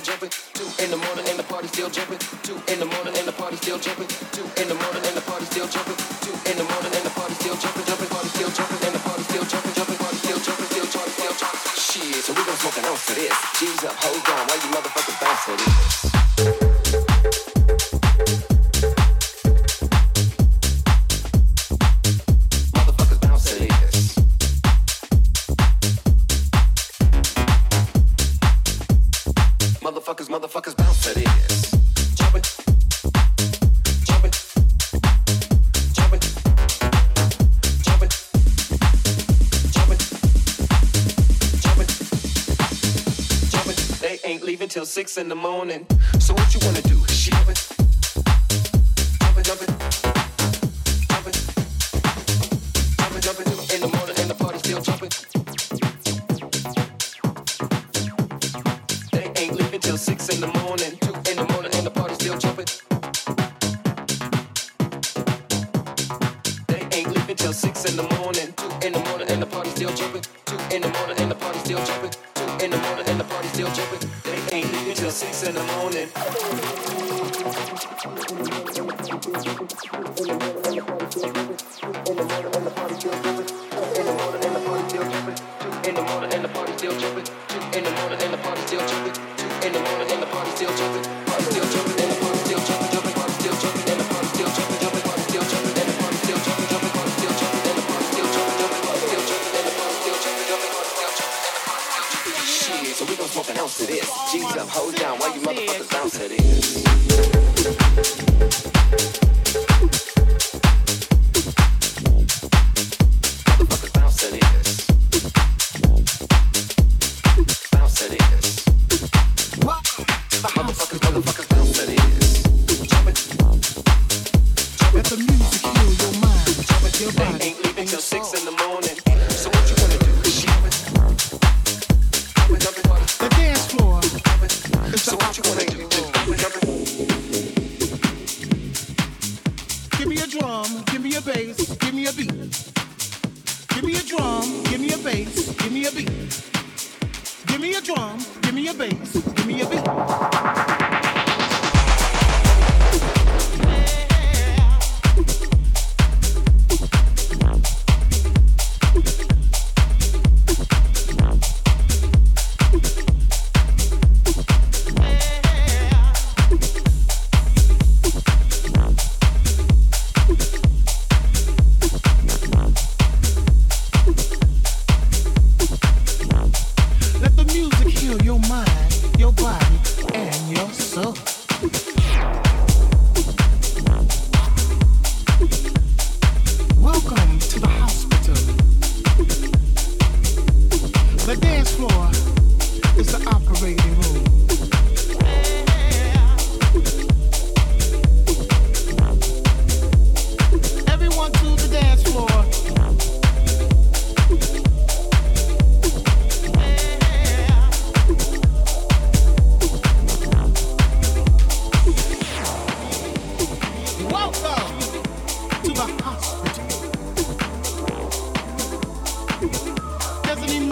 jumping. in the morning. So what you wanna to this. G's up, hold down while you motherfuckers bounce to this.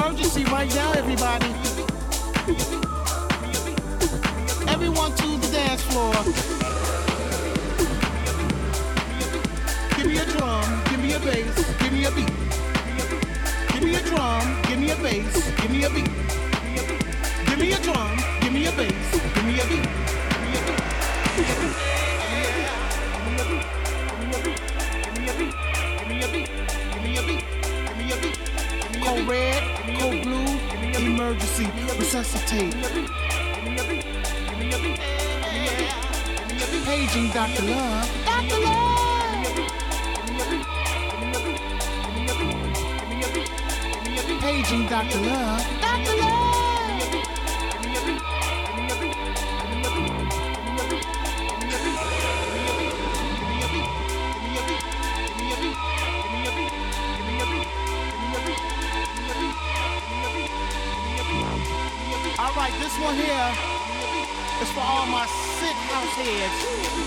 Emergency right now, everybody. Everyone to the dance floor. Give me a drum, give me a bass, give me a beat. Give me a drum, give me a bass, give me a beat. Give me a drum, give me a bass, give me a beat. Emergency, resuscitate. Paging Dr. Love. Dr. Love. Paging Dr. Love. This one here is for all my sick house heads.